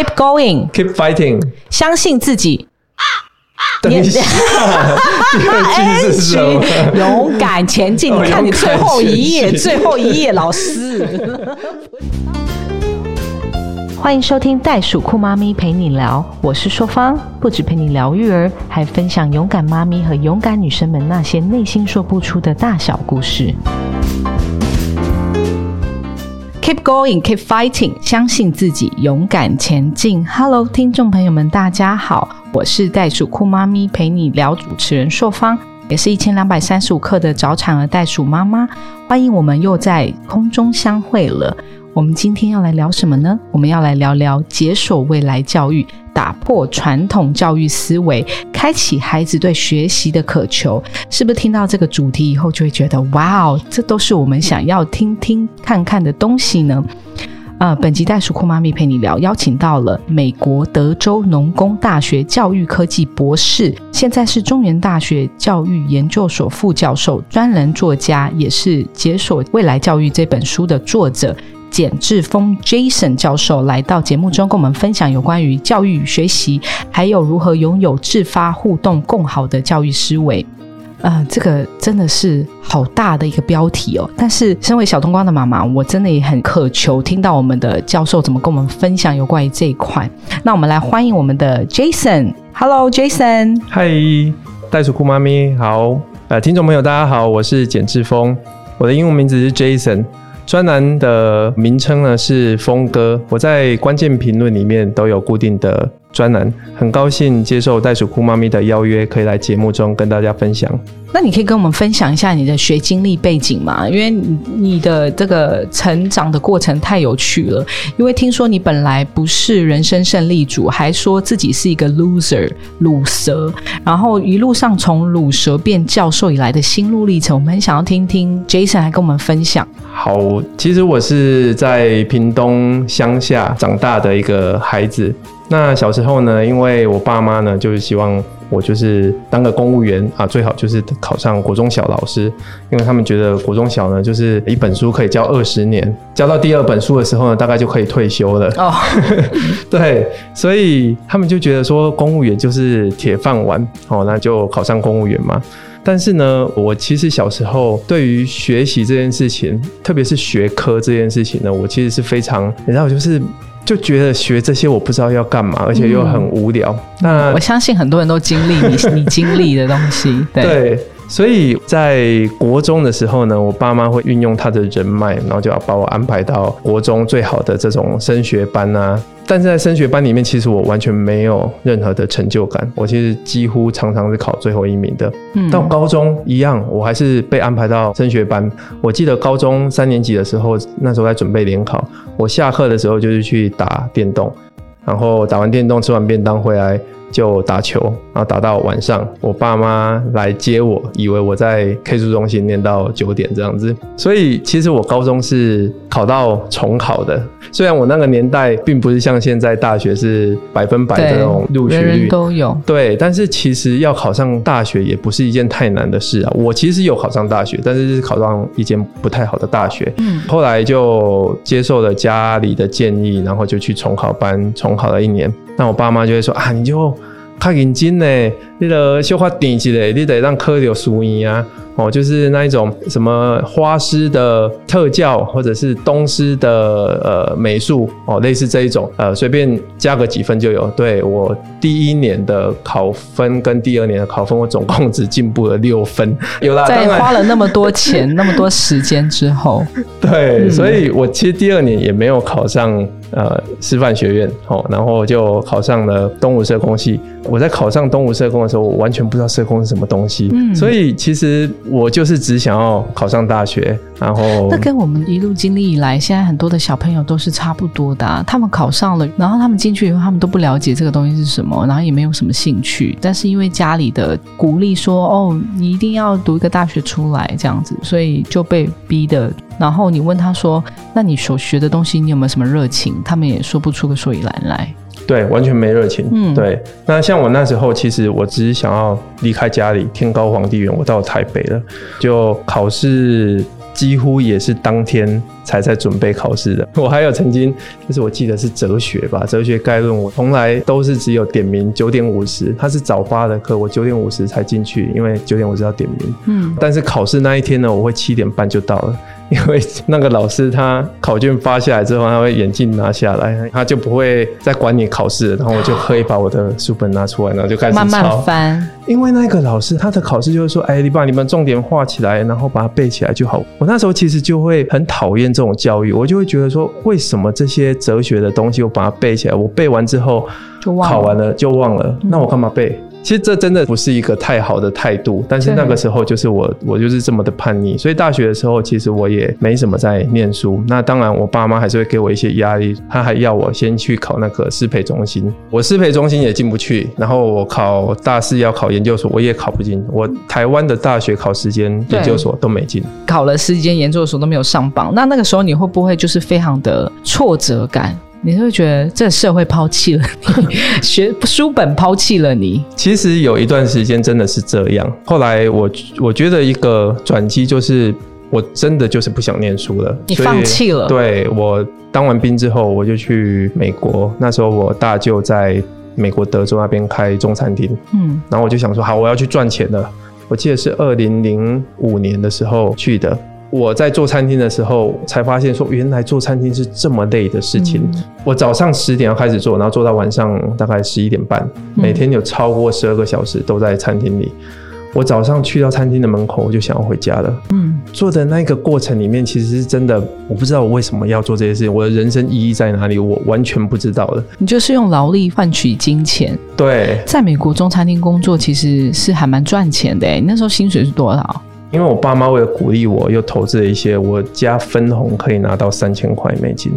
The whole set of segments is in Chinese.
Keep going, keep fighting。相信自己。等一下，第二句是什么？勇敢前进。你看你最后一页，最后一页，老师。欢迎收听袋鼠酷妈咪陪你聊，我是硕芳，不止陪你聊育儿，还分享勇敢妈咪和勇敢女生们那些内心说不出的大小故事。Keep going, keep fighting，相信自己，勇敢前进。Hello，听众朋友们，大家好，我是袋鼠酷妈咪陪你聊主持人硕芳，也是一千两百三十五克的早产儿袋鼠妈妈。欢迎我们又在空中相会了。我们今天要来聊什么呢？我们要来聊聊解锁未来教育，打破传统教育思维，开启孩子对学习的渴求。是不是听到这个主题以后，就会觉得哇哦，这都是我们想要听听看看的东西呢？啊，本集袋鼠酷妈咪陪你聊，邀请到了美国德州农工大学教育科技博士，现在是中原大学教育研究所副教授、专栏作家，也是《解锁未来教育》这本书的作者。简志峰 Jason 教授来到节目中，跟我们分享有关于教育学习，还有如何拥有自发互动共好的教育思维。呃，这个真的是好大的一个标题哦。但是，身为小冬瓜的妈妈，我真的也很渴求听到我们的教授怎么跟我们分享有关于这一块。那我们来欢迎我们的 Jason。Hello，Jason。嗨，袋鼠酷妈咪好。呃，听众朋友大家好，我是简志峰，我的英文名字是 Jason。专栏的名称呢是峰哥，我在关键评论里面都有固定的专栏，很高兴接受袋鼠酷妈咪的邀约，可以来节目中跟大家分享。那你可以跟我们分享一下你的学经历背景吗？因为你的这个成长的过程太有趣了。因为听说你本来不是人生胜利组，还说自己是一个 loser 鲁蛇，然后一路上从鲁蛇变教授以来的心路历程，我们很想要听听 Jason 来跟我们分享。好，其实我是在屏东乡下长大的一个孩子。那小时候呢，因为我爸妈呢，就是希望。我就是当个公务员啊，最好就是考上国中小老师，因为他们觉得国中小呢，就是一本书可以教二十年，教到第二本书的时候呢，大概就可以退休了。哦，对，所以他们就觉得说公务员就是铁饭碗，哦，那就考上公务员嘛。但是呢，我其实小时候对于学习这件事情，特别是学科这件事情呢，我其实是非常，你知道，就是。就觉得学这些我不知道要干嘛，而且又很无聊。那我相信很多人都经历你你经历的东西，对。所以在国中的时候呢，我爸妈会运用他的人脉，然后就要把我安排到国中最好的这种升学班啊。但是在升学班里面，其实我完全没有任何的成就感，我其实几乎常常是考最后一名的。到高中一样，我还是被安排到升学班。我记得高中三年级的时候，那时候在准备联考，我下课的时候就是去打电动，然后打完电动吃完便当回来。就打球，然后打到晚上，我爸妈来接我，以为我在 K 书中心念到九点这样子，所以其实我高中是考到重考的。虽然我那个年代并不是像现在大学是百分百的那种录取率都有，对，但是其实要考上大学也不是一件太难的事啊。我其实有考上大学，但是是考上一间不太好的大学。嗯，后来就接受了家里的建议，然后就去重考班重考了一年。那我爸妈就会说啊，你就较认真呢，你得小花点起来，你得让科有输赢啊。哦，就是那一种什么花师的特教，或者是东师的呃美术哦，类似这一种呃，随便加个几分就有。对我第一年的考分跟第二年的考分，我总共只进步了六分。有啦，在花了那么多钱、那么多时间之后，对，所以我其实第二年也没有考上呃师范学院哦，然后就考上了东吴社工系。我在考上东吴社工的时候，我完全不知道社工是什么东西，嗯所以其实。我就是只想要考上大学，然后那跟我们一路经历以来，现在很多的小朋友都是差不多的。他们考上了，然后他们进去以后，他们都不了解这个东西是什么，然后也没有什么兴趣。但是因为家里的鼓励说：“哦，你一定要读一个大学出来，这样子。”所以就被逼的。然后你问他说：“那你所学的东西，你有没有什么热情？”他们也说不出个所以然来。对，完全没热情。嗯，对。那像我那时候，其实我只是想要离开家里，天高皇帝远，我到台北了。就考试几乎也是当天才在准备考试的。我还有曾经就是我记得是哲学吧，哲学概论，我从来都是只有点名九点五十，它是早八的课，我九点五十才进去，因为九点五十要点名。嗯，但是考试那一天呢，我会七点半就到了。因为那个老师他考卷发下来之后，他会眼镜拿下来，他就不会再管你考试，然后我就可以把我的书本拿出来，然后就开始慢慢翻。因为那个老师他的考试就是说，哎，你把你们重点画起来，然后把它背起来就好。我那时候其实就会很讨厌这种教育，我就会觉得说，为什么这些哲学的东西我把它背起来，我背完之后就忘考完了就忘了，那我干嘛背？其实这真的不是一个太好的态度，但是那个时候就是我，我就是这么的叛逆，所以大学的时候其实我也没什么在念书。那当然，我爸妈还是会给我一些压力，他还要我先去考那个师培中心，我师培中心也进不去，然后我考大四要考研究所，我也考不进。我台湾的大学考时间研究所都没进，考了十几间研究所都没有上榜。那那个时候你会不会就是非常的挫折感？你会觉得这社会抛弃了你，学书本抛弃了你。其实有一段时间真的是这样。后来我我觉得一个转机就是，我真的就是不想念书了。你放弃了？对我当完兵之后，我就去美国。那时候我大舅在美国德州那边开中餐厅，嗯，然后我就想说，好，我要去赚钱了。我记得是二零零五年的时候去的。我在做餐厅的时候，才发现说原来做餐厅是这么累的事情。我早上十点要开始做，然后做到晚上大概十一点半，每天有超过十二个小时都在餐厅里。我早上去到餐厅的门口，我就想要回家了。嗯，做的那个过程里面，其实是真的，我不知道我为什么要做这些事情，我的人生意义在哪里，我完全不知道的。你就是用劳力换取金钱。对，在美国中餐厅工作其实是还蛮赚钱的。你那时候薪水是多少？因为我爸妈为了鼓励我，又投资了一些，我加分红可以拿到三千块美金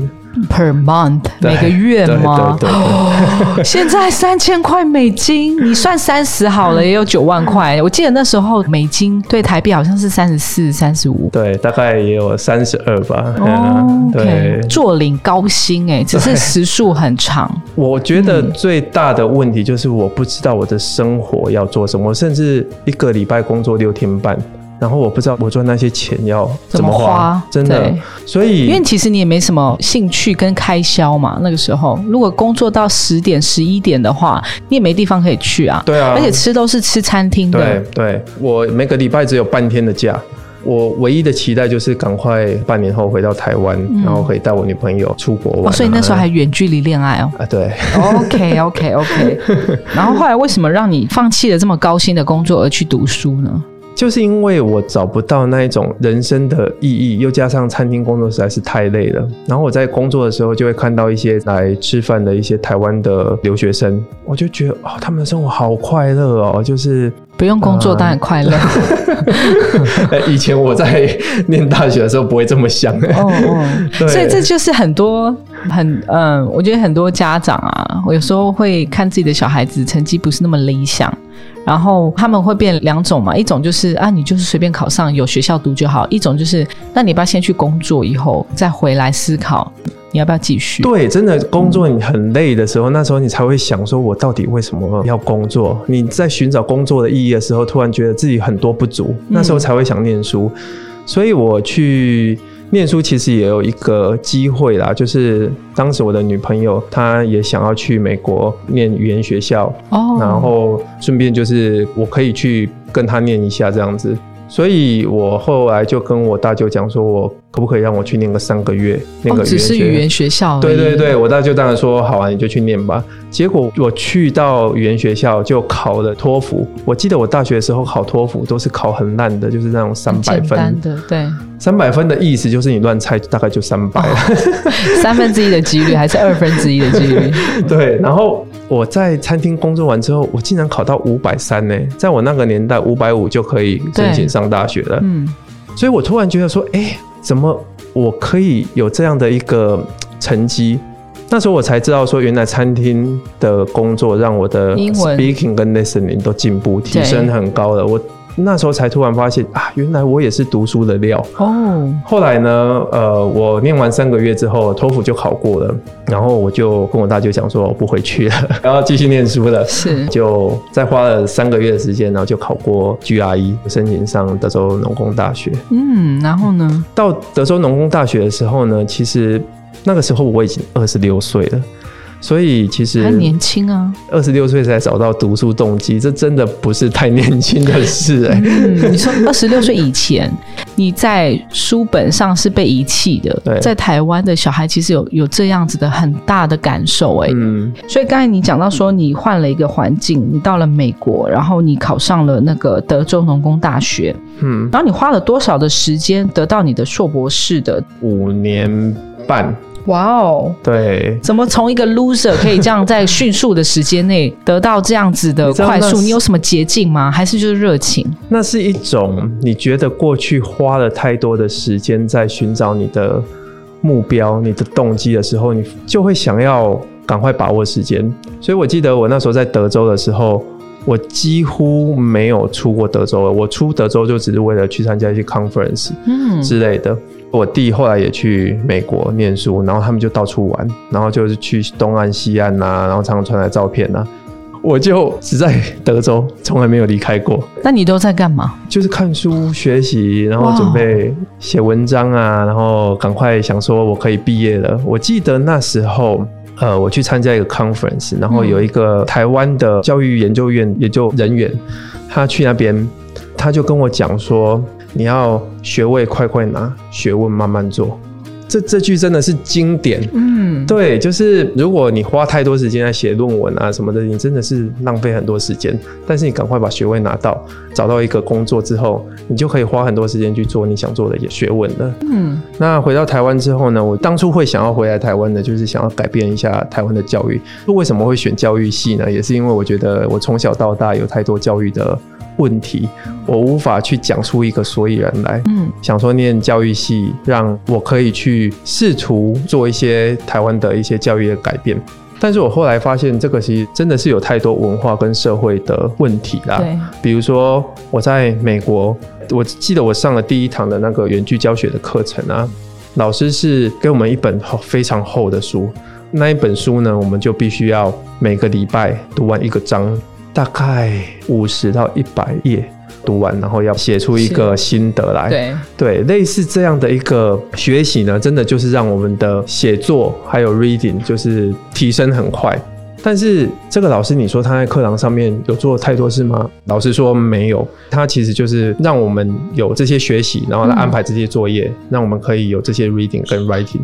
per month 每个月吗？对对对。现在三千块美金，你算三十好了，也有九万块。我记得那时候美金对台币好像是三十四、三十五，对，大概也有三十二吧。哦，对，坐领高薪哎，只是时数很长。我觉得最大的问题就是我不知道我的生活要做什么，甚至一个礼拜工作六天半。然后我不知道我赚那些钱要怎么花，真的。所以，因为其实你也没什么兴趣跟开销嘛。那个时候，如果工作到十点、十一点的话，你也没地方可以去啊。对啊，而且吃都是吃餐厅的。对对，我每个礼拜只有半天的假。我唯一的期待就是赶快半年后回到台湾，然后可以带我女朋友出国玩。所以那时候还远距离恋爱哦。啊，对。OK OK OK。然后后来为什么让你放弃了这么高薪的工作而去读书呢？就是因为我找不到那一种人生的意义，又加上餐厅工作实在是太累了。然后我在工作的时候就会看到一些来吃饭的一些台湾的留学生，我就觉得哦，他们的生活好快乐哦，就是不用工作当然快乐。以前我在念大学的时候不会这么想。哦哦，所以这就是很多很嗯，我觉得很多家长啊，我有时候会看自己的小孩子成绩不是那么理想。然后他们会变两种嘛，一种就是啊，你就是随便考上有学校读就好；一种就是，那你不要先去工作，以后再回来思考你要不要继续。对，真的工作你很累的时候，那时候你才会想说，我到底为什么要工作？你在寻找工作的意义的时候，突然觉得自己很多不足，那时候才会想念书。所以我去。念书其实也有一个机会啦，就是当时我的女朋友她也想要去美国念语言学校，哦，然后顺便就是我可以去跟她念一下这样子，所以我后来就跟我大舅讲说，我。可不可以让我去念个三个月？那个只是语言学校。对对对，我大舅当然说好啊，你就去念吧。结果我去到语言学校就考了托福。我记得我大学的时候考托福都是考很烂的，就是那种三百分的。对，三百分的意思就是你乱猜大概就三百，三分之一的几率还是二分之一的几率？对。然后我在餐厅工作完之后，我竟然考到五百三呢！在我那个年代，五百五就可以申请上大学了。嗯。所以我突然觉得说，哎。怎么我可以有这样的一个 成绩？那时候我才知道说，原来餐厅的工作让我的 speaking 跟 listening 都进步提升很高了。我那时候才突然发现啊，原来我也是读书的料。哦，后来呢，呃，我念完三个月之后，托福就考过了，然后我就跟我大舅讲说，我不回去了，然后继续念书了。是就再花了三个月的时间，然后就考过 GRE，申请上德州农工大学。嗯，然后呢？到德州农工大学的时候呢，其实那个时候我已经二十六岁了，所以其实还年轻啊。二十六岁才找到读书动机，这真的不是太年轻的事哎、嗯，你说二十六岁以前，你在书本上是被遗弃的，对。在台湾的小孩其实有有这样子的很大的感受哎、嗯，所以刚才你讲到说，你换了一个环境，你到了美国，然后你考上了那个德州农工大学，嗯，然后你花了多少的时间得到你的硕博士的？五年半，哇哦！对，怎么从一个 loser 可以这样在迅速的时间内得到这样子的快速？你有什么捷径吗？还是就是热情？那是一种你觉得过去花了太多的时间在寻找你的目标、你的动机的时候，你就会想要赶快把握时间。所以我记得我那时候在德州的时候，我几乎没有出过德州了。我出德州就只是为了去参加一些 conference 嗯，之类的。我弟后来也去美国念书，然后他们就到处玩，然后就是去东岸、西岸呐、然后常常传来照片呐、我就只在德州，从来没有离开过。那你都在干嘛？就是看书学习，然后准备写文章啊，然后赶快想说我可以毕业了。我记得那时候。呃，我去参加一个 conference，然后有一个台湾的教育研究院研究人员，他去那边，他就跟我讲说，你要学位快快拿，学问慢慢做。这这句真的是经典，嗯，对，就是如果你花太多时间在写论文啊什么的，你真的是浪费很多时间。但是你赶快把学位拿到，找到一个工作之后，你就可以花很多时间去做你想做的学问了。嗯，那回到台湾之后呢，我当初会想要回来台湾的，就是想要改变一下台湾的教育。为什么会选教育系呢？也是因为我觉得我从小到大有太多教育的问题，我无法去讲出一个所以然来。嗯，想说念教育系，让我可以去试图做一些台湾的一些教育的改变。但是我后来发现，这个其实真的是有太多文化跟社会的问题啦。对，比如说我在美国，我记得我上了第一堂的那个远距教学的课程啊，老师是给我们一本厚非常厚的书，那一本书呢，我们就必须要每个礼拜读完一个章，大概五十到一百页。读完，然后要写出一个心得来。对，对，类似这样的一个学习呢，真的就是让我们的写作还有 reading 就是提升很快。但是这个老师，你说他在课堂上面有做太多事吗？老实说没有，他其实就是让我们有这些学习，然后来安排这些作业，让我们可以有这些 reading 跟 writing。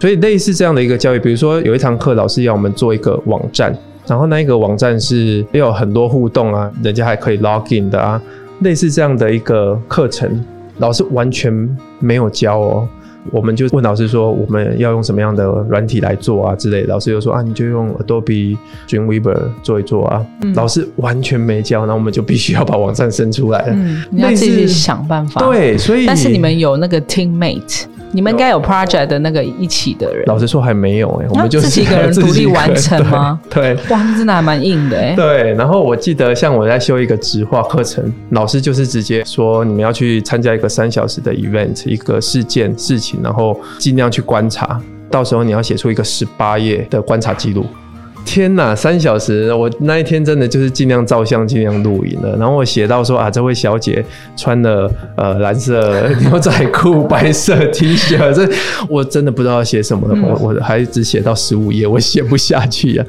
所以类似这样的一个教育，比如说有一堂课，老师要我们做一个网站，然后那一个网站是也有很多互动啊，人家还可以 log in 的啊，类似这样的一个课程，老师完全没有教哦。我们就问老师说，我们要用什么样的软体来做啊之类的。老师就说啊，你就用 Adobe Dreamweaver 做一做啊。嗯老师完全没教，那我们就必须要把网站生出来了。嗯，你要自己想办法。，对，所以但是你们有那个 teammate，你们应该有 project 的那个一起的人。老实说还没有哎、我们就是自己一个人 独立完成吗对。对哇，那真的还蛮硬的哎。对，然后我记得像我在修一个直化课程，老师就是直接说你们要去参加一个三小时的 event，一个事件事情，然后尽量去观察，到时候你要写出一个十八页的观察记录。天呐，三小时！我那一天真的就是尽量照相，尽量录影了。然后我写到说啊，这位小姐穿了呃蓝色牛仔裤、白色 T 恤，这我真的不知道要写什么了。我我还只写到十五页，我写不下去啊。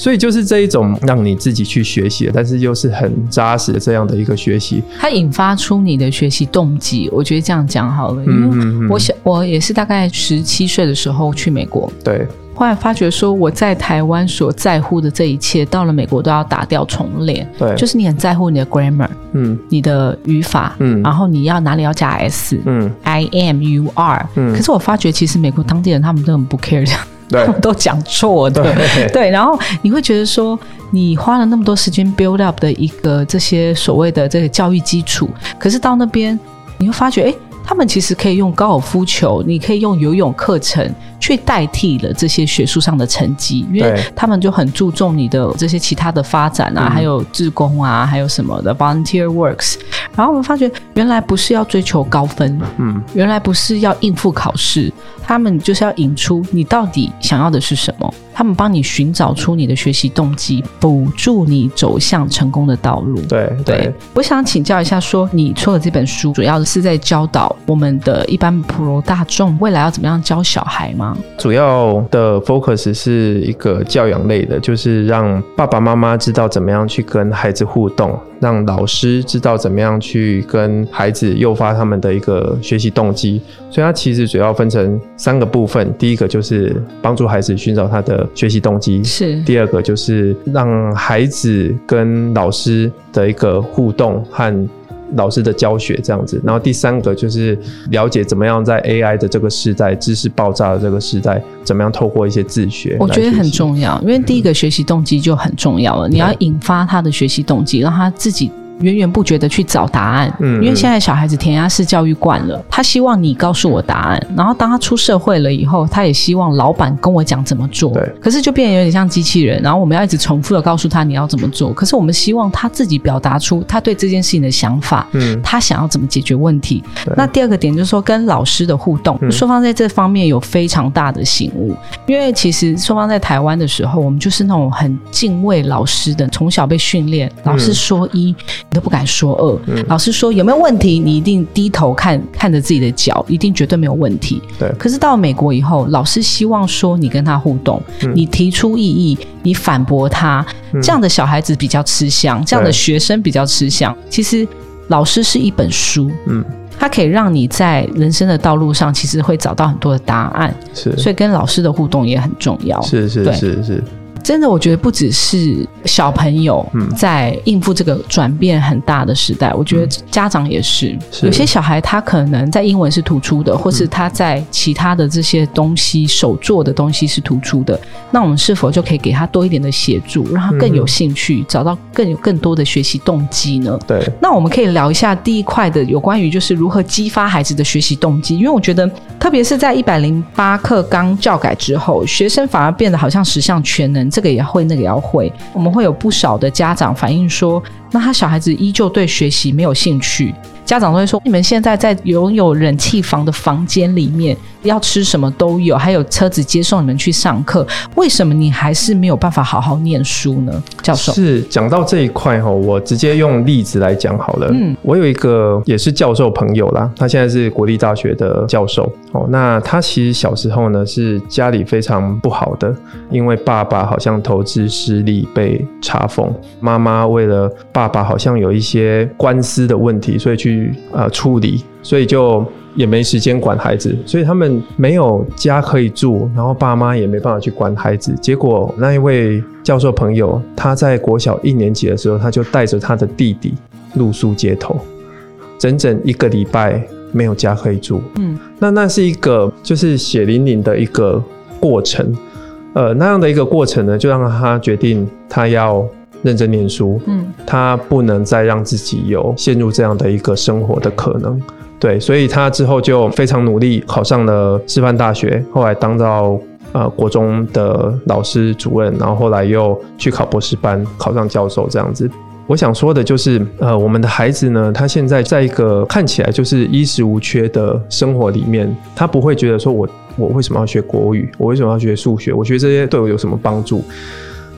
所以就是这一种让你自己去学习，但是又是很扎实的这样的一个学习。它引发出你的学习动机，我觉得这样讲好了。因为我想，我也是大概十七岁的时候去美国，对，后来发觉说我在台湾所在乎的这一切，到了美国都要打掉重练。对，就是你很在乎你的 grammar，嗯你的语法，嗯然后你要哪里要加 s。嗯 I am, you are。嗯可是我发觉，其实美国当地人他们都很不 care 这样，对他们 都讲错的。对 对，然后你会觉得说，你花了那么多时间 build up 的一个这些所谓的这个教育基础，可是到那边你会发觉，哎，他们其实可以用高尔夫球，你可以用游泳课程去代替了这些学术上的成绩，因为他们就很注重你的这些其他的发展啊，嗯还有志工啊，还有什么的 volunteer works。然后我们发觉，原来不是要追求高分，嗯，原来不是要应付考试，他们就是要引出你到底想要的是什么。他们帮你寻找出你的学习动机，补助你走向成功的道路。对对对，，我想请教一下说你出的这本书主要是在教导我们的一般普罗大众未来要怎么样教小孩吗？主要的 focus 是一个教养类的，就是让爸爸妈妈知道怎么样去跟孩子互动，让老师知道怎么样去跟孩子诱发他们的一个学习动机。所以它其实主要分成三个部分，第一个就是帮助孩子寻找他的学习动机，是第二个就是让孩子跟老师的一个互动和老师的教学这样子，然后第三个就是了解怎么样在 AI 的这个时代、知识爆炸的这个时代，怎么样透过一些自学，我觉得很。重要，因为第一个学习动机就很重要了。你要引发他的学习动机，让他自己源源不绝的去找答案。嗯因为现在小孩子填鸭式教育惯了，他希望你告诉我答案，然后当他出社会了以后，他也希望老板跟我讲怎么做。对可是就变得有点像机器人，然后我们要一直重复的告诉他你要怎么做。可是我们希望他自己表达出他对这件事情的想法。嗯，他想要怎么解决问题？那第二个点就是说，跟老师的互动，嗯硕方在这方面有非常大的醒悟。因为其实双方在台湾的时候，我们就是那种很敬畏老师的，从小被训练，老师说一，你都不敢说二。嗯老师说有没有问题，你一定低头看看着自己的脚，一定绝对没有问题。对可是到美国以后，老师希望说你跟他互动，嗯你提出异议，你反驳他，嗯这样的小孩子比较吃香，这样的学生比较吃香。其实老师是一本书，嗯，它可以让你在人生的道路上，其实会找到很多的答案。是所以跟老师的互动也很重要。是是是是，真的，我觉得不只是小朋友嗯在应付这个转变很大的时代，我觉得家长也是。是有些小孩他可能在英文是突出的，或是他在其他的这些东西手做的东西是突出的，那我们是否就可以给他多一点的协助，让他更有兴趣，找到更有更多的学习动机呢？对，那我们可以聊一下第一块的有关于就是如何激发孩子的学习动机，因为我觉得特别是在一百零八课纲教改之后，学生反而变得好像十项全能，这个也会，那个也要会。我们会有不少的家长反映说，那他小孩子依旧对学习没有兴趣。家长都会说：“你们现在在拥有冷气房的房间里面，要吃什么都有，还有车子接送你们去上课，为什么你还是没有办法好好念书呢？”教授，是讲到这一块哈，我直接用例子来讲好了。嗯，我有一个也是教授朋友啦，他现在是国立大学的教授哦。那他其实小时候呢是家里非常不好的，因为爸爸好像投资失利被查封，妈妈为了爸爸爸好像有一些官司的问题，所以去呃处理，所以就。也没时间管孩子，所以他们没有家可以住，然后爸妈也没办法去管孩子。结果那一位教授朋友，他在国小一年级的时候，他就带着他的弟弟露宿街头，整整一个礼拜没有家可以住。嗯，那那是一个就是血淋淋的一个过程，呃，那样的一个过程呢，就让他决定他要认真念书，嗯，他不能再让自己有陷入这样的一个生活的可能。对，所以他之后就非常努力，考上了师范大学，后来当到呃国中的老师主任，然后后来又去考博士班，考上教授这样子。我想说的就是，呃，我们的孩子呢，他现在在一个看起来就是衣食无缺的生活里面，他不会觉得说我我为什么要学国语，我为什么要学数学，我学这些对我有什么帮助？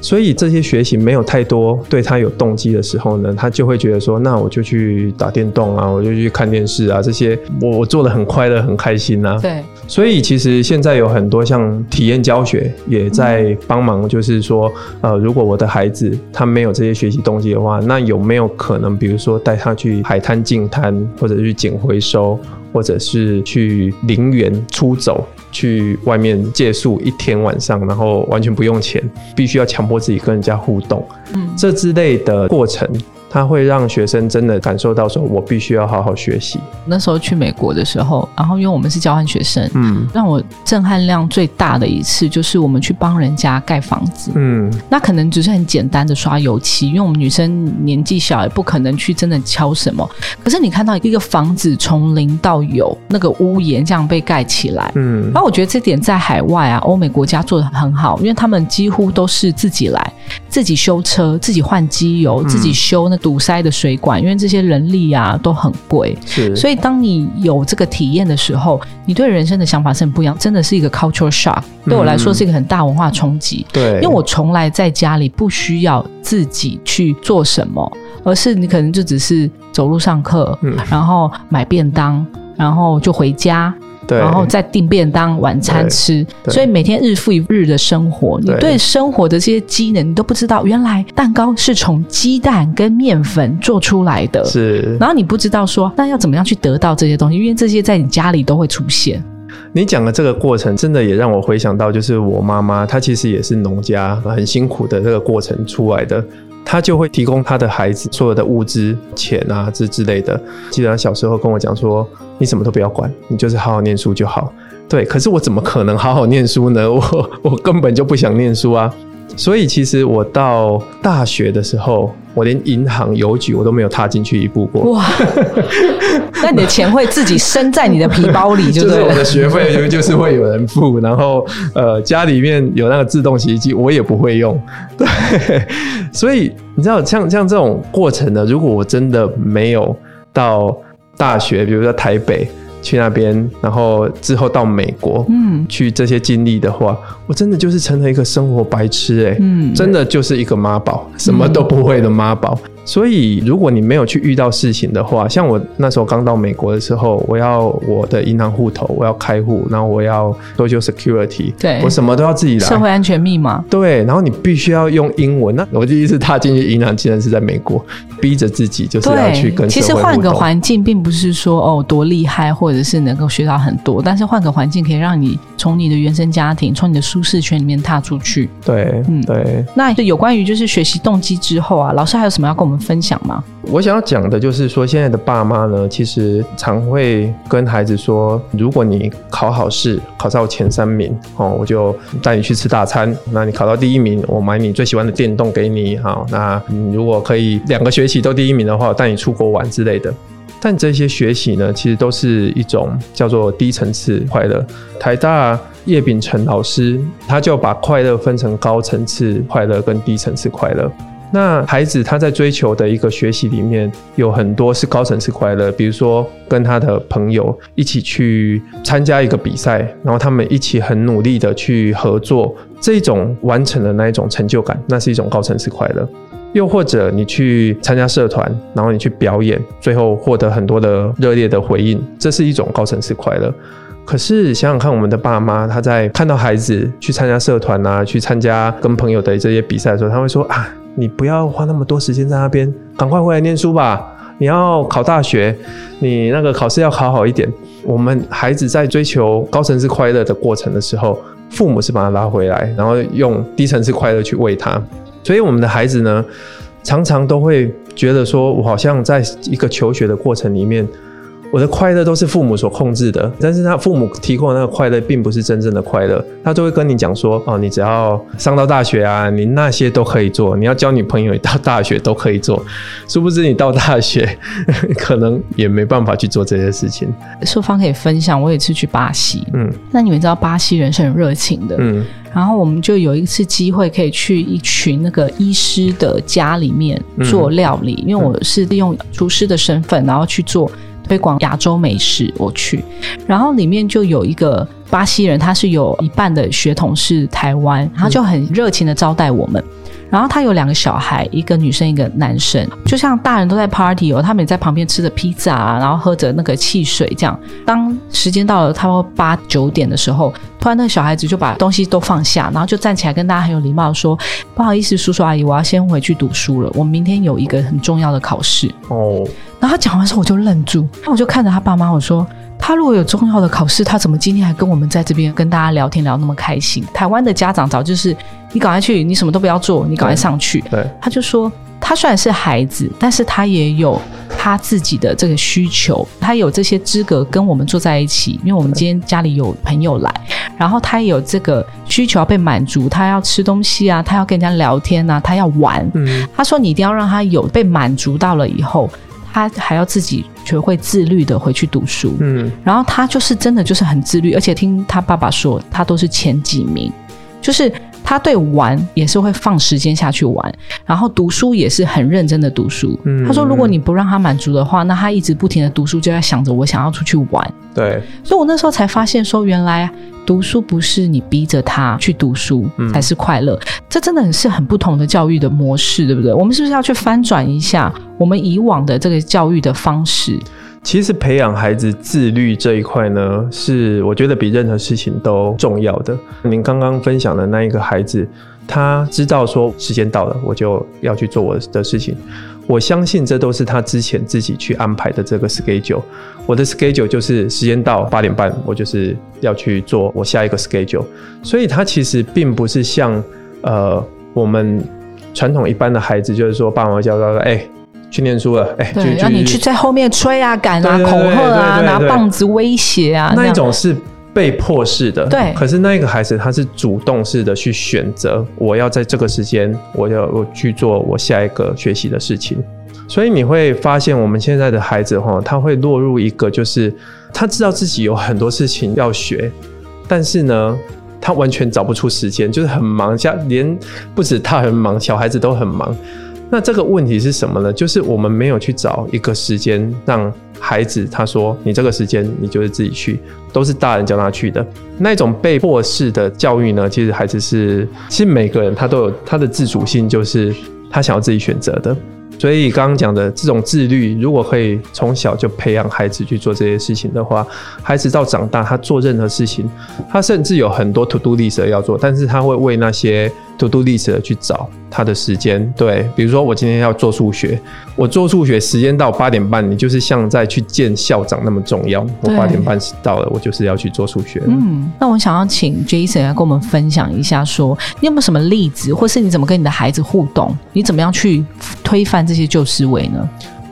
所以这些学习没有太多对他有动机的时候呢，他就会觉得说，那我就去打电动啊，我就去看电视啊，这些我我做的很快乐很开心啊。对，所以其实现在有很多像体验教学也在帮忙，就是说，呃，如果我的孩子他没有这些学习动机的话，那有没有可能，比如说带他去海滩净滩，或者去捡回收，或者是去陵园出走，去外面借宿一天晚上，然后完全不用钱，必须要强迫自己跟人家互动，嗯，这之类的过程。它会让学生真的感受到说，我必须要好好学习。那时候去美国的时候，然后因为我们是交换学生，嗯让我震撼量最大的一次就是我们去帮人家盖房子。嗯，那可能只是很简单的刷油漆，因为我们女生年纪小，也不可能去真的敲什么。可是你看到一个房子从零到有，那个屋檐这样被盖起来，嗯然后我觉得这点在海外啊，欧美国家做的很好，因为他们几乎都是自己来，自己修车，自己换机油，嗯自己修那堵塞的水管，因为这些人力啊都很贵。是，所以，当你有这个体验的时候，你对人生的想法是很不一样，真的是一个 cultural shock。对我来说是一个很大文化冲击，对，因为我从来在家里不需要自己去做什么，而是你可能就只是走路上课，嗯然后买便当，然后就回家，对，然后再订便当晚餐吃，所以每天日复一日的生活，你对对生活的这些机能你都不知道，原来蛋糕是从鸡蛋跟面粉做出来的。是然后你不知道说，那要怎么样去得到这些东西？因为这些在你家里都会出现。你讲的这个过程，真的也让我回想到，就是我妈妈，她其实也是农家，很辛苦的这个过程出来的。他就会提供他的孩子所有的物资、钱啊这之类的。记得他小时候跟我讲说：“你什么都不要管，你就是好好念书就好。”对，可是我怎么可能好好念书呢？我 我根本就不想念书啊！所以其实我到大学的时候，我连银行、邮局我都没有踏进去一步过。哇，那你的钱会自己生在你的皮包里，就对了就是我的。学费就就是会有人付，然后呃家里面有那个自动洗衣机，我也不会用，对，所以你知道像像这种过程呢，如果我真的没有到大学，比如说台北去那边，然后之后到美国，嗯去这些经历的话，我真的就是成了一个生活白痴哎、嗯，真的就是一个妈宝，什么都不会的妈宝。所以，如果你没有去遇到事情的话，像我那时候刚到美国的时候，我要我的银行户头，我要开户，然后我要 social security，对我什么都要自己来。社会安全密码。对，然后你必须要用英文。那我第一次踏进去银行，竟然是在美国，逼着自己就是要去，跟其实换个环境，并不是说哦多厉害，或者是能够学到很多，但是换个环境可以让你从你的原生家庭，从你的舒适圈里面踏出去。对，嗯对。那有关于就是学习动机之后啊，老师还有什么要跟我们分享吗？我想要讲的就是说，现在的爸妈呢，其实常会跟孩子说，如果你考好试，考到前三名，哦，我就带你去吃大餐；那你考到第一名，我买你最喜欢的电动给你，好，那你如果可以两个学期都第一名的话，带你出国玩之类的。但这些学习呢，其实都是一种叫做低层次快乐。台大叶秉成老师他就把快乐分成高层次快乐跟低层次快乐。那孩子他在追求的一个学习里面，有很多是高层次快乐，比如说跟他的朋友一起去参加一个比赛，然后他们一起很努力的去合作，这种完成的那一种成就感，那是一种高层次快乐。又或者你去参加社团，然后你去表演，最后获得很多的热烈的回应，这是一种高层次快乐。可是想想看，我们的爸妈他在看到孩子去参加社团啊，去参加跟朋友的这些比赛的时候，他会说啊，你不要花那么多时间在那边，赶快回来念书吧。你要考大学，你那个考试要考好一点。我们孩子在追求高层次快乐的过程的时候，父母是把他拉回来，然后用低层次快乐去喂他。所以我们的孩子呢，常常都会觉得说，我好像在一个求学的过程里面，我的快乐都是父母所控制的，但是他父母提供的那个快乐，并不是真正的快乐。他就会跟你讲说，哦，你只要上到大学啊，你那些都可以做，你要交女朋友，你到大学都可以做。殊不知你到大学，可能也没办法去做这些事情。硕芳可以分享，我有一次去巴西，嗯那你们知道巴西人是很热情的，嗯然后我们就有一次机会可以去一群那个医师的家里面做料理，因为我是利用厨师的身份，然后去做推广亚洲美食。我去，然后里面就有一个巴西人，他是有一半的血统是台湾，他就很热情的招待我们。然后他有两个小孩，一个女生，一个男生，就像大人都在 party 哦，他们也在旁边吃着披萨啊，然后喝着那个汽水这样。当时间到了，差不多八九点的时候，突然那个小孩子就把东西都放下，然后就站起来跟大家很有礼貌地说：“不好意思，叔叔阿姨，我要先回去读书了，我明天有一个很重要的考试。哦，”然后他讲完之后，我就愣住，那我就看着他爸妈，我说。他如果有重要的考试，他怎么今天还跟我们在这边跟大家聊天聊那么开心？台湾的家长早就是你赶快去，你什么都不要做，你赶快上去。对，他就说他虽然是孩子，但是他也有他自己的这个需求，他有这些资格跟我们坐在一起，因为我们今天家里有朋友来，然后他也有这个需求要被满足，他要吃东西啊，他要跟人家聊天啊，他要玩。嗯，他说你一定要让他有被满足到了以后，他还要自己学会自律的回去读书。嗯，然后他就是真的就是很自律，而且听他爸爸说，他都是前几名，就是他对玩也是会放时间下去玩，然后读书也是很认真的读书。嗯他说，如果你不让他满足的话，那他一直不停的读书，就在想着我想要出去玩。对，所以我那时候才发现说，原来读书不是你逼着他去读书嗯才是快乐，这真的是很不同的教育的模式，对不对？我们是不是要去翻转一下我们以往的这个教育的方式？其实培养孩子自律这一块呢，是我觉得比任何事情都重要的。您刚刚分享的那一个孩子，他知道说时间到了，我就要去做我的事情。我相信这都是他之前自己去安排的这个 schedule。我的 schedule 就是时间到八点半，我就是要去做我下一个 schedule。所以他其实并不是像呃我们传统一般的孩子，就是说爸妈教他说，哎、去念书了，哎、对，让你去在后面吹啊、赶啊、恐吓啊、拿棒子威胁啊，那一种是被迫式的，对可是那一个孩子他是主动式的去选择，我要在这个时间，我要我去做我下一个学习的事情。所以你会发现，我们现在的孩子哈，他会落入一个就是他知道自己有很多事情要学，但是呢，他完全找不出时间，就是很忙，家连不止他很忙，小孩子都很忙。那这个问题是什么呢？就是我们没有去找一个时间让孩子他说你这个时间你就是自己去，都是大人叫他去的。那种被迫式的教育呢，其实孩子是，其实每个人他都有他的自主性，就是他想要自己选择的。所以刚刚讲的这种自律，如果可以从小就培养孩子去做这些事情的话，孩子到长大他做任何事情，他甚至有很多 to do list 要做，但是他会为那些 to do list 去找他的时间。对，比如说我今天要做数学，我做数学时间到八点半，你就是像在去见校长那么重要。我八点半到了，我就是要去做数学。嗯，那我想要请 Jason 来跟我们分享一下说你有没有什么例子，或是你怎么跟你的孩子互动？你怎么样去推翻这些旧思维呢？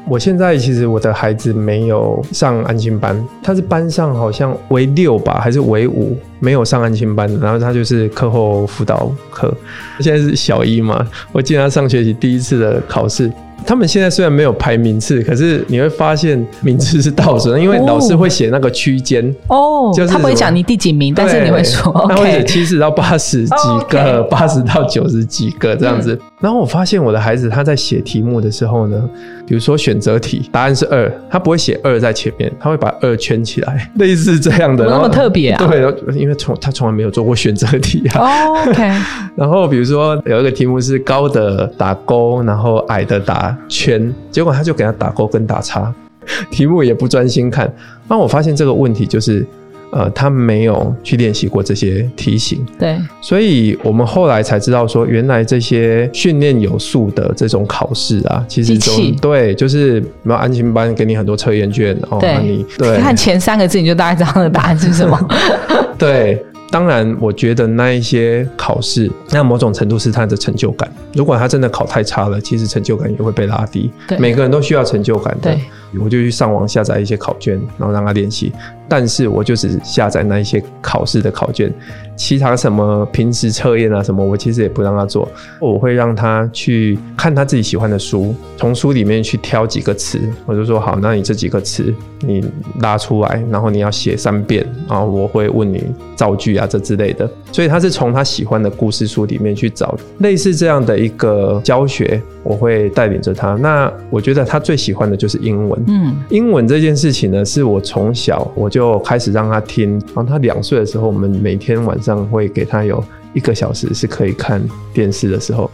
我现在其实我的孩子没有上安心班，他是班上好像为六吧，还是为五，没有上安心班。然后他就是课后辅导课，现在是小一嘛。我记得他上学期第一次的考试，他们现在虽然没有排名次，可是你会发现名次是倒数的，因为哦老师会写那个区间。哦，就是他不会讲你第几名，但是你会说他会写七十到八十几哦个八十到九十几个这样子。然后我发现我的孩子他在写题目的时候呢，比如说选择题，答案是二，他不会写二在前面，他会把二圈起来，类似这样的。那么特别啊对，因为从他从来没有做过选择题啊。然后比如说有一个题目是高的打勾，然后矮的打圈，结果他就给他打勾跟打叉，题目也不专心看。那我发现这个问题就是，呃，他没有去练习过这些题型，对，所以我们后来才知道说，原来这些训练有素的这种考试啊，其实都对，就是没有安心班给你很多测验卷哦，对。那你对。看前三个字你就大概知道他的答案是什么。对，当然，我觉得那一些考试，那某种程度是他的成就感。如果他真的考太差了，其实成就感也会被拉低对。每个人都需要成就感的对。我就去上网下载一些考卷，然后让他练习。但是我就只下载那一些考试的考卷，其他什么平时测验啊什么，我其实也不让他做。我会让他去看他自己喜欢的书，从书里面去挑几个词，我就说好，那你这几个词你拉出来，然后你要写三遍，然后我会问你造句啊这之类的。所以他是从他喜欢的故事书里面去找类似这样的一个教学，我会带领着他。那我觉得他最喜欢的就是英文。嗯，英文这件事情呢，是我从小我就就开始让他听，然后他两岁的时候，我们每天晚上会给他有一个小时是可以看电视的时候。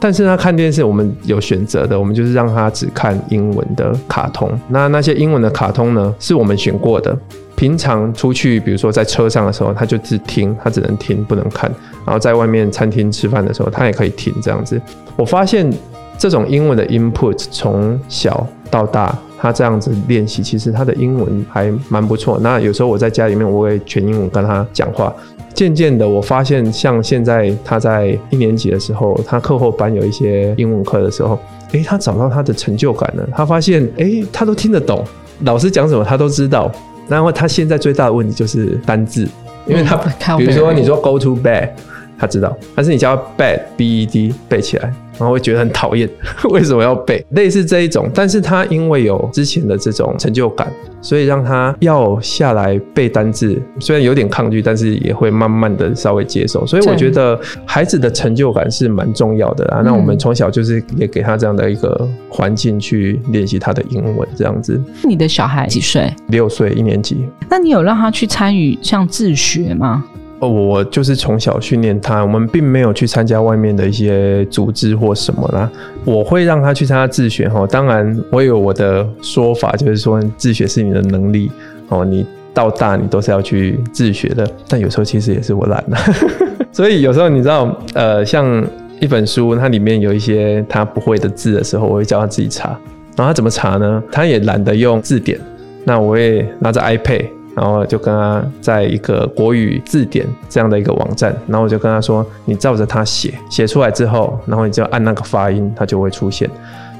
但是他看电视，我们有选择的，我们就是让他只看英文的卡通。那那些英文的卡通呢，是我们选过的。平常出去，比如说在车上的时候，他就只听，他只能听不能看。然后在外面餐厅吃饭的时候，他也可以听这样子。我发现这种英文的 input 从小到大他这样子练习，其实他的英文还蛮不错。那有时候我在家里面，我会全英文跟他讲话。渐渐的，我发现像现在他在一年级的时候，他课后班有一些英文课的时候，诶，他找到他的成就感了。他发现，诶，他都听得懂，老师讲什么他都知道。然后他现在最大的问题就是单字，因为他比如说你说 go to bed。他知道，但是你叫他 bed b e d 背起来，然后会觉得很讨厌，为什么要背？类似这一种，但是他因为有之前的这种成就感，所以让他要下来背单字，虽然有点抗拒，但是也会慢慢的稍微接受。所以我觉得孩子的成就感是蛮重要的啊。那我们从小就是也给他这样的一个环境去练习他的英文，这样子。你的小孩几岁？六岁，一年级。那你有让他去参与像自学吗？哦，我就是从小训练他，我们并没有去参加外面的一些组织或什么啦。我会让他去参加自学哈，当然我有我的说法，就是说自学是你的能力哦，你到大你都是要去自学的。但有时候其实也是我懒了，所以有时候你知道，呃，像一本书，它里面有一些他不会的字的时候，我会教他自己查。然后他怎么查呢？他也懒得用字典，那我会拿着 iPad。然后就跟他在一个国语字典这样的一个网站，然后我就跟他说：“你照着他写，写出来之后，然后你就按那个发音，它就会出现。”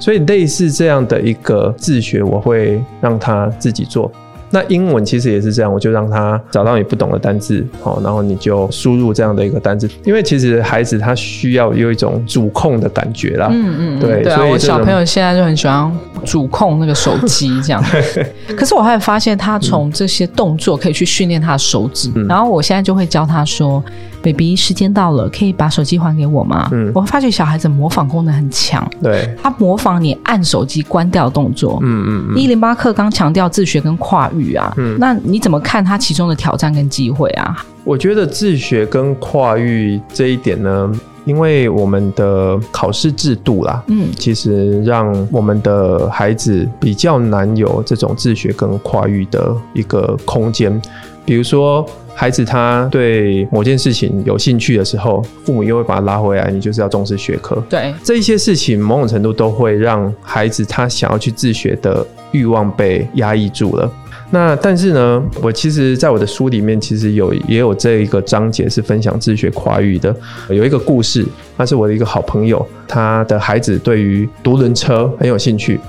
所以类似这样的一个自学，我会让他自己做。那英文其实也是这样，我就让他找到你不懂的单字，好，然后你就输入这样的一个单字，因为其实孩子他需要有一种主控的感觉啦。嗯嗯，对，所以我小朋友现在就很喜欢主控那个手机这样。可是我还发现他从这些动作可以去训练他的手指，然后我现在就会教他说。baby，时间到了，可以把手机还给我吗？嗯，我发觉小孩子模仿功能很强，对，他模仿你按手机关掉的动作。嗯嗯，一零八课刚强调自学跟跨域啊，嗯，那你怎么看他其中的挑战跟机会啊？我觉得自学跟跨域这一点呢，因为我们的考试制度啦，嗯，其实让我们的孩子比较难有这种自学跟跨域的一个空间，比如说。孩子他对某件事情有兴趣的时候，父母又会把他拉回来，你就是要重视学科。对，这一些事情某种程度都会让孩子他想要去自学的欲望被压抑住了。那但是呢，我其实在我的书里面其实有也有这一个章节是分享自学跨域的，有一个故事，那是我的一个好朋友，他的孩子对于独轮车很有兴趣。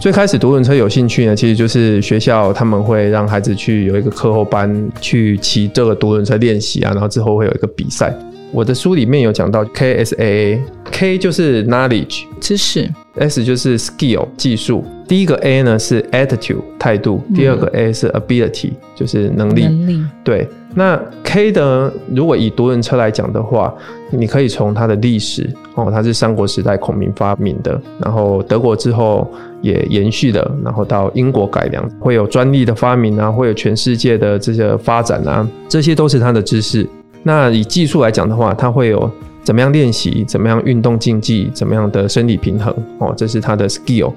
最开始独轮车有兴趣呢，其实就是学校他们会让孩子去有一个课后班去骑这个独轮车练习啊，然后之后会有一个比赛。我的书里面有讲到 KSAA，K 就是 knowledge 知识，S 就是 skill 技术。第一个 A 呢是 attitude 态度，第二个 A 是 ability 就是能力。能力对。那 K 的如果以独轮车来讲的话，你可以从它的历史哦，它是三国时代孔明发明的，然后德国之后也延续了，然后到英国改良，会有专利的发明啊，会有全世界的这些发展啊，这些都是它的知识。那以技术来讲的话，它会有怎么样练习，怎么样运动竞技，怎么样的身体平衡哦，这是它的 skill。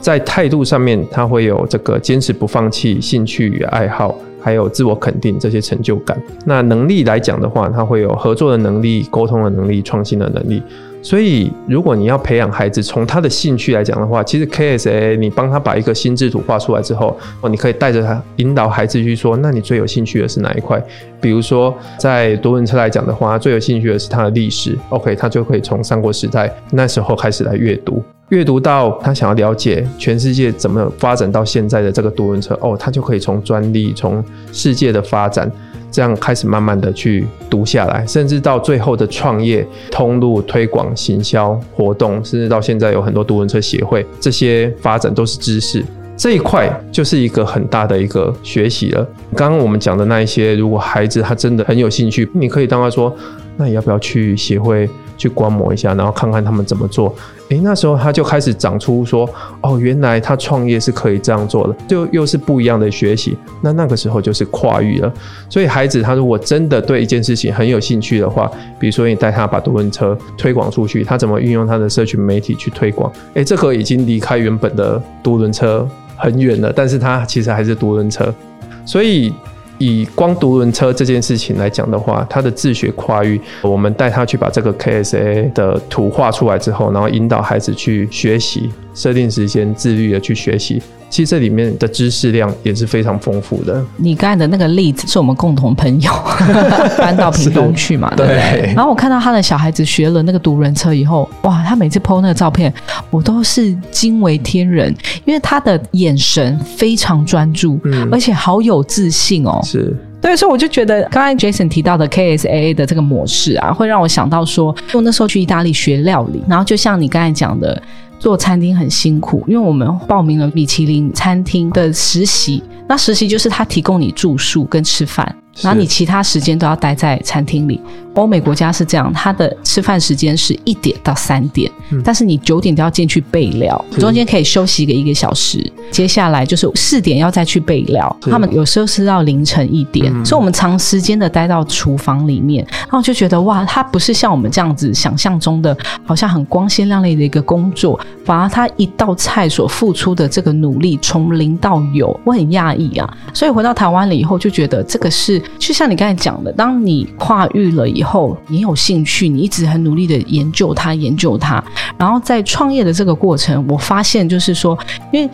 在态度上面，它会有这个坚持不放弃、兴趣与爱好。还有自我肯定这些成就感。那能力来讲的话，他会有合作的能力、沟通的能力、创新的能力。所以，如果你要培养孩子从他的兴趣来讲的话，其实 KSA 你帮他把一个心智图画出来之后，哦，你可以带着他引导孩子去说，那你最有兴趣的是哪一块？比如说，在多轮车来讲的话，最有兴趣的是他的历史。OK，他就可以从三国时代那时候开始来阅读。阅读到他想要了解全世界怎么发展到现在的这个独轮车哦，他就可以从专利、从世界的发展这样开始慢慢的去读下来，甚至到最后的创业、通路、推广、行销活动，甚至到现在有很多独轮车协会，这些发展都是知识这一块，就是一个很大的一个学习了。刚刚我们讲的那一些，如果孩子他真的很有兴趣，你可以当他说，那你要不要去协会？去观摩一下，然后看看他们怎么做。诶，那时候他就开始长出说：“哦，原来他创业是可以这样做的。”就又是不一样的学习。那那个时候就是跨域了。所以孩子他如果真的对一件事情很有兴趣的话，比如说你带他把独轮车推广出去，他怎么运用他的社群媒体去推广？诶，这个已经离开原本的独轮车很远了，但是他其实还是独轮车，所以。以光独轮车这件事情来讲的话，他的自学跨域，我们带他去把这个 KSA 的图画出来之后，然后引导孩子去学习，设定时间，自律的去学习。其实这里面的知识量也是非常丰富的。你刚才的那个例子是我们共同朋友 搬到屏东去嘛，对不对？对然后我看到他的小孩子学了那个独轮车以后，哇，他每次 PO 那个照片，我都是惊为天人，因为他的眼神非常专注，嗯而且好有自信哦。是对，所以我就觉得刚才 Jason 提到的 KSAA 的这个模式啊，会让我想到说，我那时候去意大利学料理，然后就像你刚才讲的。做餐厅很辛苦，因为我们报名了米其林餐厅的实习，那实习就是他提供你住宿跟吃饭，然后你其他时间都要待在餐厅里。欧美国家是这样，他的吃饭时间是一点到三点，嗯但是你九点都要进去备料，中间可以休息个一个小时，接下来就是四点要再去备料。他们有时候是到凌晨一点，嗯所以我们长时间的待到厨房里面，然后就觉得哇，它不是像我们这样子想象中的，好像很光鲜亮丽的一个工作，反而它一道菜所付出的这个努力从零到有，我很讶异啊。所以回到台湾了以后，就觉得这个是就像你刚才讲的，当你跨域了以后，你有兴趣，你一直很努力的研究它，研究它，然后在创业的这个过程，我发现就是说，因为。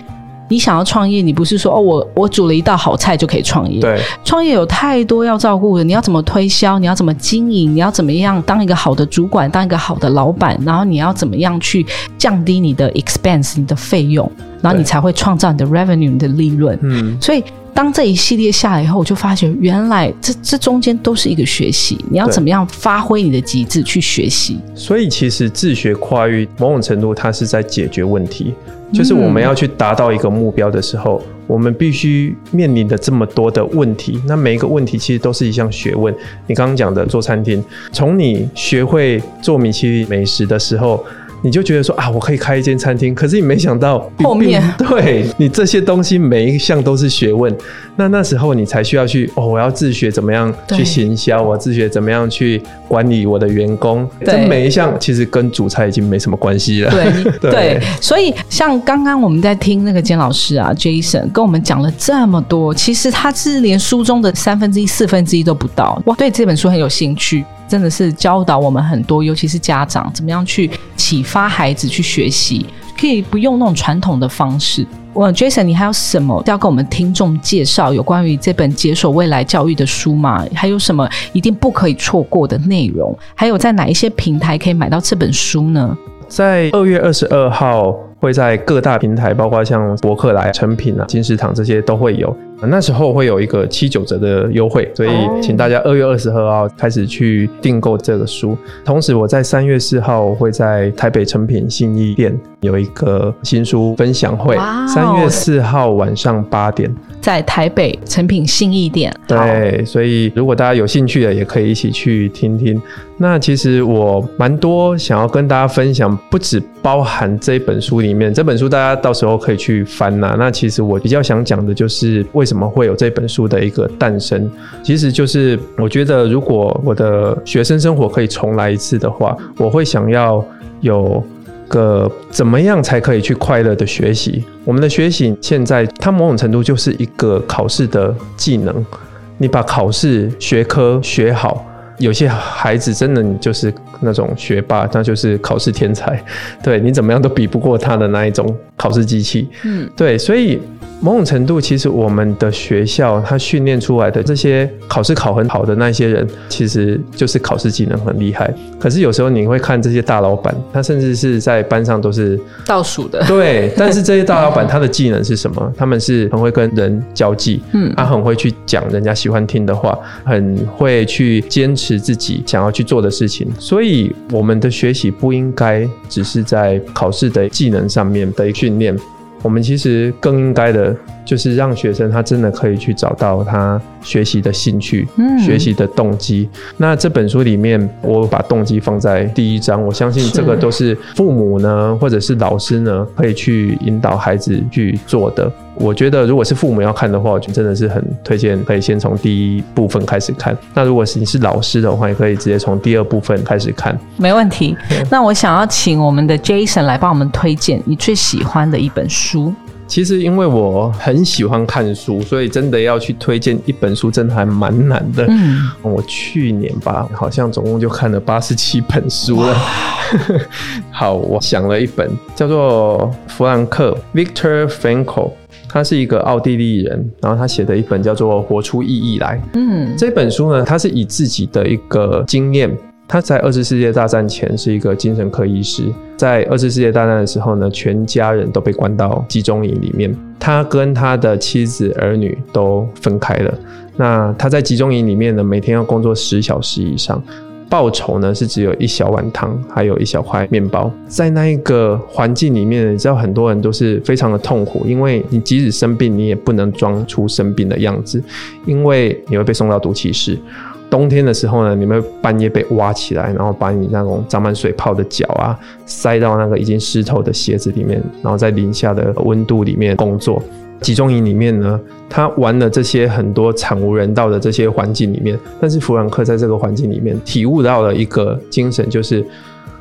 你想要创业，你不是说哦，我我煮了一道好菜就可以创业。对，创业有太多要照顾的，你要怎么推销，你要怎么经营，你要怎么样当一个好的主管，当一个好的老板，然后你要怎么样去降低你的 expense，你的费用，然后你才会创造你的 revenue，你的利润。嗯，所以当这一系列下来以后，我就发觉原来这这中间都是一个学习，你要怎么样发挥你的极致去学习。所以其实自学跨域某种程度它是在解决问题，就是我们要去达到一个目标的时候，我们必须面临的这么多的问题，那每一个问题其实都是一项学问。你刚刚讲的做餐厅，从你学会做米其林美食的时候。你就觉得说啊，我可以开一间餐厅，可是你没想到后面对你这些东西每一项都是学问。那那时候你才需要去哦，我要自学怎么样去行销，我要自学怎么样去管理我的员工。对这每一项其实跟主菜已经没什么关系了。对对对，所以像刚刚我们在听那个监老师啊，Jason 跟我们讲了这么多，其实他是连书中的三分之一、四分之一都不到。我对这本书很有兴趣，真的是教导我们很多，尤其是家长怎么样去启发孩子去学习，可以不用那种传统的方式。我 Jason，你还有什么要跟我们听众介绍有关于这本《解锁未来教育》的书吗？还有什么一定不可以错过的内容？还有在哪一些平台可以买到这本书呢？在二月二十二号会在各大平台，包括像博客来、成品啊、金石堂这些都会有。那时候会有一个七九折的优惠，所以哦请大家二月二十二号开始去订购这个书。同时，我在三月四号会在台北成品信义店有一个新书分享会三月四号晚上八点。在台北成品信义店。对，所以如果大家有兴趣的，也可以一起去听听。那其实我蛮多想要跟大家分享，不只包含这本书里面，这本书大家到时候可以去翻呐、那其实我比较想讲的就是为什么会有这本书的一个诞生，其实就是我觉得如果我的学生生活可以重来一次的话，我会想要有。个怎么样才可以去快乐的学习？我们的学习现在，它某种程度就是一个考试的技能。你把考试学科学好，有些孩子真的你就是那种学霸，那就是考试天才，对你怎么样都比不过他的那一种考试机器。嗯，对，所以某种程度，其实我们的学校它训练出来的这些考试考很好的那些人，其实就是考试技能很厉害。可是有时候你会看这些大老板，他甚至是在班上都是倒数的。对，但是这些大老板他的技能是什么？他们是很会跟人交际，嗯他很会去讲人家喜欢听的话，很会去坚持自己想要去做的事情。所以我们的学习不应该只是在考试的技能上面的训练，我们其实更应该的就是让学生他真的可以去找到他学习的兴趣，嗯学习的动机。那这本书里面，我把动机放在第一章，我相信这个都是父母呢，或者是老师呢，可以去引导孩子去做的。我觉得，如果是父母要看的话，我觉得真的是很推荐，可以先从第一部分开始看。那如果是你是老师的话，也可以直接从第二部分开始看。没问题。那我想要请我们的 Jason 来帮我们推荐你最喜欢的一本书。其实因为我很喜欢看书，所以真的要去推荐一本书，真的还蛮难的。嗯，我去年吧，好像总共就看了八十七本书了。好，我想了一本叫做弗兰克 （Victor Frankl），他是一个奥地利人，然后他写的一本叫做《活出意义来》。嗯，这本书呢，他是以自己的一个经验。他在二次世界大战前是一个精神科医师，在二次世界大战的时候呢，全家人都被关到集中营里面，他跟他的妻子儿女都分开了。那他在集中营里面呢，每天要工作十小时以上，报酬呢是只有一小碗汤，还有一小块面包。在那一个环境里面，你知道很多人都是非常的痛苦，因为你即使生病，你也不能装出生病的样子，因为你会被送到毒气室。冬天的时候呢，你们半夜被挖起来，然后把你那种长满水泡的脚啊，塞到那个已经湿透的鞋子里面，然后在零下的温度里面工作。集中营里面呢，他玩了这些很多惨无人道的这些环境里面，但是弗兰克在这个环境里面体悟到了一个精神，就是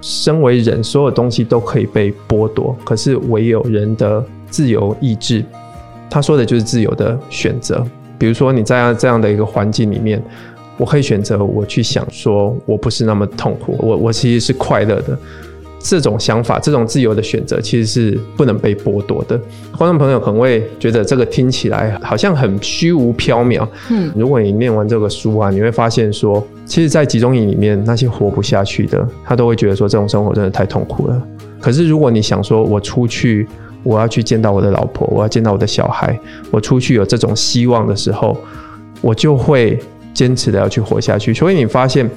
身为人，所有东西都可以被剥夺，可是唯有人的自由意志。他说的就是自由的选择。比如说你在这样的一个环境里面。我可以选择我去想，说我不是那么痛苦，我我其实是快乐的。这种想法，这种自由的选择，其实是不能被剥夺的。观众朋友可能会觉得这个听起来好像很虚无缥缈。嗯，如果你念完这个书啊，你会发现说，其实，在集中营里面，那些活不下去的，他都会觉得说，这种生活真的太痛苦了。可是，如果你想说，我出去，我要去见到我的老婆，我要见到我的小孩，我出去有这种希望的时候，我就会。坚持的要去活下去，所以你发现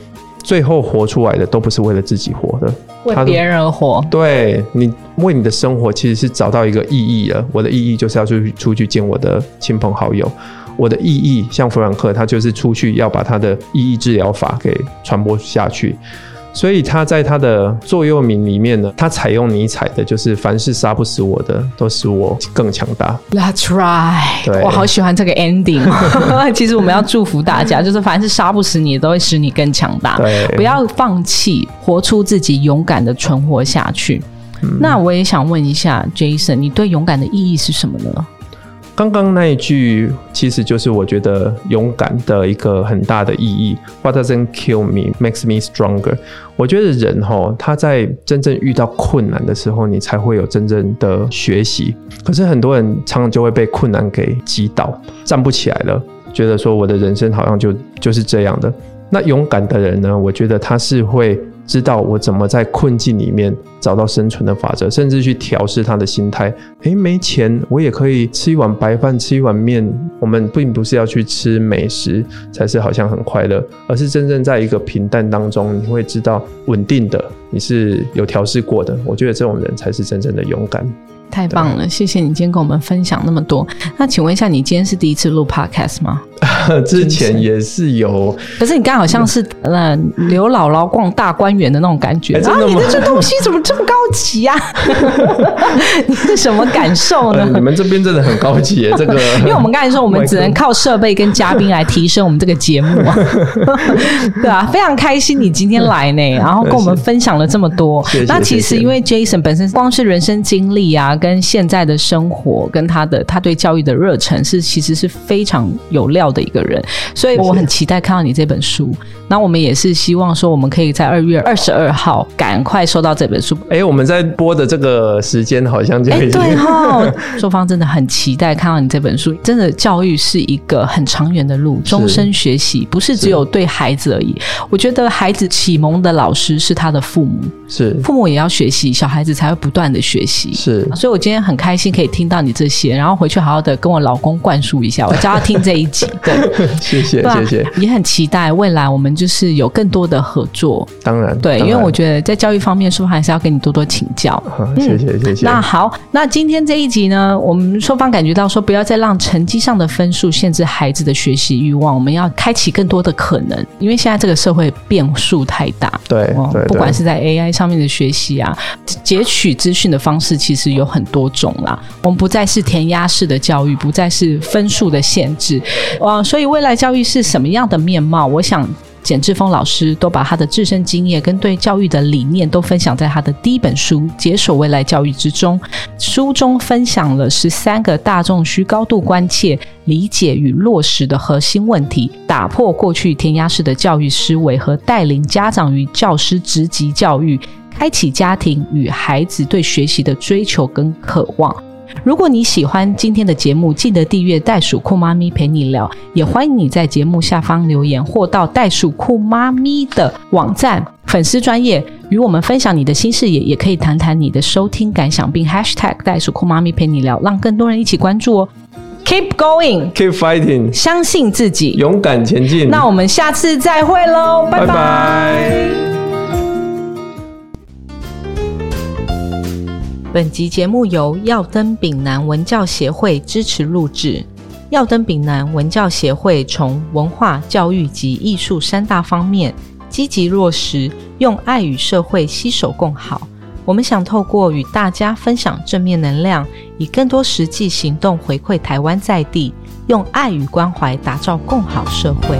最后活出来的都不是为了自己活的，为别人活。对你为你的生活其实是找到一个意义了。我的意义就是要出去出去见我的亲朋好友。我的意义像弗兰克，他就是出去要把他的意义治疗法给传播下去。所以他在他的座右铭里面呢，他采用尼采的，就是凡是杀不死我的，都使我更强大。That's right，我好喜欢这个 ending。其实我们要祝福大家，就是凡是杀不死你，都会使你更强大。对，不要放弃，活出自己，勇敢的存活下去。那我也想问一下 Jason，你对勇敢的意义是什么呢？刚刚那一句其实就是我觉得勇敢的一个很大的意义。What doesn't kill me makes me stronger。我觉得人哈，他在真正遇到困难的时候，你才会有真正的学习。可是很多人常常就会被困难给击倒，站不起来了，觉得说我的人生好像就就是这样的。那勇敢的人呢？我觉得他是会。知道我怎么在困境里面找到生存的法则，甚至去调试他的心态。诶，没钱，我也可以吃一碗白饭，吃一碗面。我们并不是要去吃美食才是好像很快乐，而是真正在一个平淡当中，你会知道稳定的，你是有调试过的。我觉得这种人才是真正的勇敢。太棒了，谢谢你今天跟我们分享那么多。那请问一下，你今天是第一次录 podcast 吗？之前也是有，可是你刚好像是呃刘姥姥逛大观园的那种感觉。真的吗？你的这东西怎么这么高级呀？你是什么感受呢？你们这边真的很高级，这个。因为我们刚才说，我们只能靠设备跟嘉宾来提升我们这个节目啊。对啊，非常开心你今天来呢，然后跟我们分享了这么多。那其实因为 Jason 本身光是人生经历啊。跟现在的生活，跟他的他对教育的热忱，是其实是非常有料的一个人，所以我很期待看到你这本书。那我们也是希望说，我们可以在二月二十二号赶快收到这本书。哎，我们在播的这个时间好像就已经对哈。硕方真的很期待看到你这本书。真的，教育是一个很长远的路，终身学习，不是只有对孩子而已。我觉得孩子启蒙的老师是他的父母，是父母也要学习，小孩子才会不断的学习。是，所以。我今天很开心可以听到你这些，然后回去好好的跟我老公灌输一下，我叫他听这一集。对，谢谢谢谢，也很期待未来我们就是有更多的合作。当然，对，因为我觉得在教育方面，是不是还是要跟你多多请教？谢谢谢谢。那好，那今天这一集呢，我们双方感觉到说，不要再让成绩上的分数限制孩子的学习欲望，我们要开启更多的可能。因为现在这个社会变数太大，对对，不管是在 AI 上面的学习啊，截取资讯的方式其实有很。多种啦，我们不再是填鸭式的教育，不再是分数的限制，啊，所以未来教育是什么样的面貌？我想简志峰老师都把他的自身经验跟对教育的理念都分享在他的第一本书《解锁未来教育》之中。书中分享了十三个大众需高度关切、理解与落实的核心问题，打破过去填鸭式的教育思维，和带领家长与教师职级教育，开启家庭与孩子对学习的追求跟渴望。如果你喜欢今天的节目，记得订阅袋鼠酷妈咪陪你聊，也欢迎你在节目下方留言，或到袋鼠酷妈咪的网站粉丝专业与我们分享你的新视野，也可以谈谈你的收听感想，并 hashtag 袋鼠酷妈咪陪你聊，让更多人一起关注哦。Keep going, Keep fighting，相信自己，勇敢前进。那我们下次再会喽，拜拜拜拜。本集节目由耀登丙南文教协会支持录制。耀登丙南文教协会从文化、教育及艺术三大方面积极落实，用爱与社会携手共好。我们想透过与大家分享正面能量，以更多实际行动回馈台湾在地，用爱与关怀打造共好社会。